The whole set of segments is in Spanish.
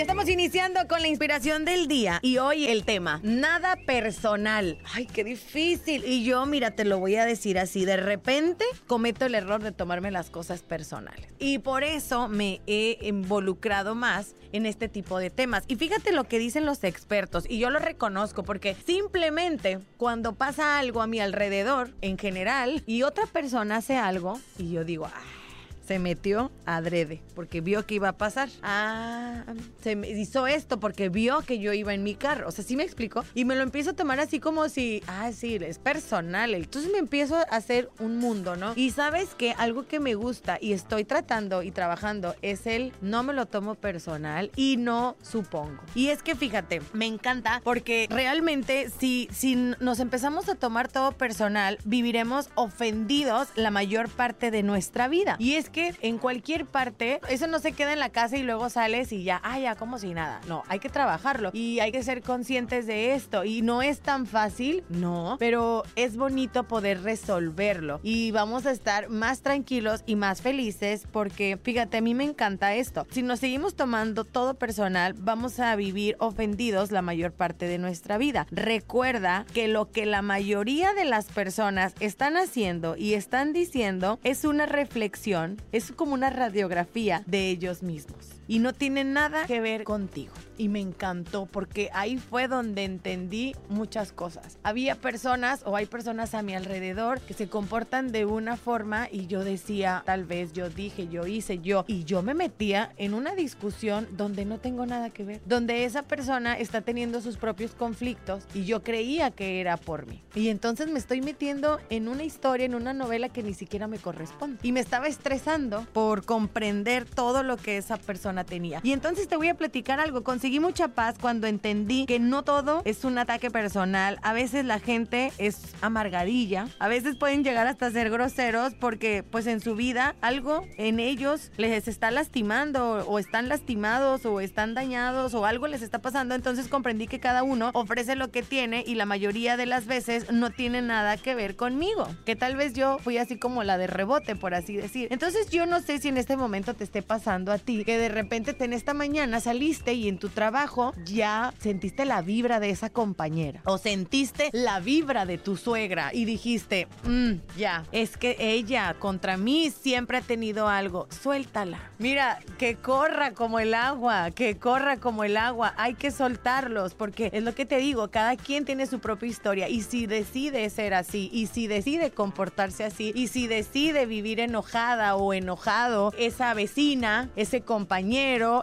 Ya estamos iniciando con la inspiración del día y hoy el tema, nada personal. Ay, qué difícil. Y yo, mira, te lo voy a decir así, de repente cometo el error de tomarme las cosas personales. Y por eso me he involucrado más en este tipo de temas. Y fíjate lo que dicen los expertos, y yo lo reconozco porque simplemente cuando pasa algo a mi alrededor, en general, y otra persona hace algo, y yo digo, ah, se metió adrede porque vio que iba a pasar. Ah, se me hizo esto porque vio que yo iba en mi carro. O sea, sí me explico. Y me lo empiezo a tomar así como si, ah, sí, es personal. Entonces me empiezo a hacer un mundo, ¿no? Y sabes que algo que me gusta y estoy tratando y trabajando es el no me lo tomo personal y no supongo. Y es que fíjate, me encanta porque realmente si, si nos empezamos a tomar todo personal, viviremos ofendidos la mayor parte de nuestra vida. Y es que en cualquier parte, eso no se queda en la casa y luego sales y ya, ah, ya, como si nada. No, hay que trabajarlo y hay que ser conscientes de esto. Y no es tan fácil, no, pero es bonito poder resolverlo. Y vamos a estar más tranquilos y más felices porque, fíjate, a mí me encanta esto. Si nos seguimos tomando todo personal, vamos a vivir ofendidos la mayor parte de nuestra vida. Recuerda que lo que la mayoría de las personas están haciendo y están diciendo es una reflexión es como una radiografía de ellos mismos y no tiene nada que ver contigo. Y me encantó porque ahí fue donde entendí muchas cosas. Había personas o hay personas a mi alrededor que se comportan de una forma y yo decía, tal vez yo dije, yo hice, yo. Y yo me metía en una discusión donde no tengo nada que ver. Donde esa persona está teniendo sus propios conflictos y yo creía que era por mí. Y entonces me estoy metiendo en una historia, en una novela que ni siquiera me corresponde. Y me estaba estresando por comprender todo lo que esa persona tenía. Y entonces te voy a platicar algo. Conseguí mucha paz cuando entendí que no todo es un ataque personal. A veces la gente es amargadilla. A veces pueden llegar hasta ser groseros porque pues en su vida algo en ellos les está lastimando o están lastimados o están dañados o algo les está pasando. Entonces comprendí que cada uno ofrece lo que tiene y la mayoría de las veces no tiene nada que ver conmigo. Que tal vez yo fui así como la de rebote, por así decir. Entonces yo no sé si en este momento te esté pasando a ti que de repente repente en esta mañana saliste y en tu trabajo ya sentiste la vibra de esa compañera. O sentiste la vibra de tu suegra y dijiste, mmm, ya, es que ella contra mí siempre ha tenido algo, suéltala. Mira, que corra como el agua, que corra como el agua, hay que soltarlos porque es lo que te digo, cada quien tiene su propia historia. Y si decide ser así y si decide comportarse así y si decide vivir enojada o enojado, esa vecina, ese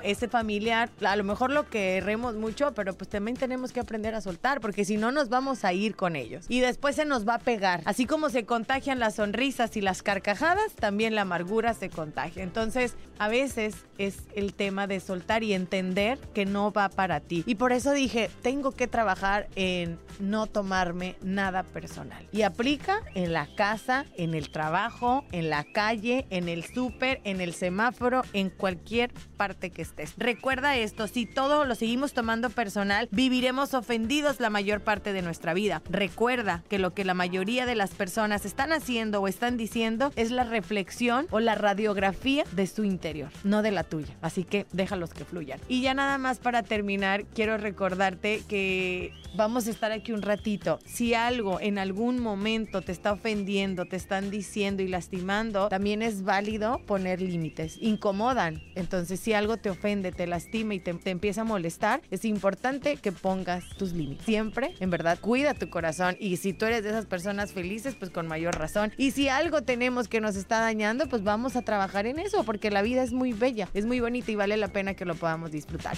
ese familiar, a lo mejor lo queremos mucho, pero pues también tenemos que aprender a soltar, porque si no nos vamos a ir con ellos. Y después se nos va a pegar. Así como se contagian las sonrisas y las carcajadas, también la amargura se contagia. Entonces, a veces es el tema de soltar y entender que no va para ti. Y por eso dije, tengo que trabajar en no tomarme nada personal. Y aplica en la casa, en el trabajo, en la calle, en el súper, en el semáforo, en cualquier parte que estés. Recuerda esto, si todo lo seguimos tomando personal, viviremos ofendidos la mayor parte de nuestra vida. Recuerda que lo que la mayoría de las personas están haciendo o están diciendo es la reflexión o la radiografía de su interior, no de la tuya. Así que déjalos que fluyan. Y ya nada más para terminar, quiero recordarte que vamos a estar aquí un ratito. Si algo en algún momento te está ofendiendo, te están diciendo y lastimando, también es válido poner límites. Incomodan. Entonces, si algo te ofende, te lastima y te, empieza a molestar, es importante que pongas tus límites. Siempre, en verdad, cuida tu corazón. Y si tú eres de esas personas felices, pues con mayor razón. Y si algo tenemos que nos está dañando, pues vamos a trabajar en eso, porque la vida es muy bella, es muy bonita y vale la pena que lo podamos disfrutar.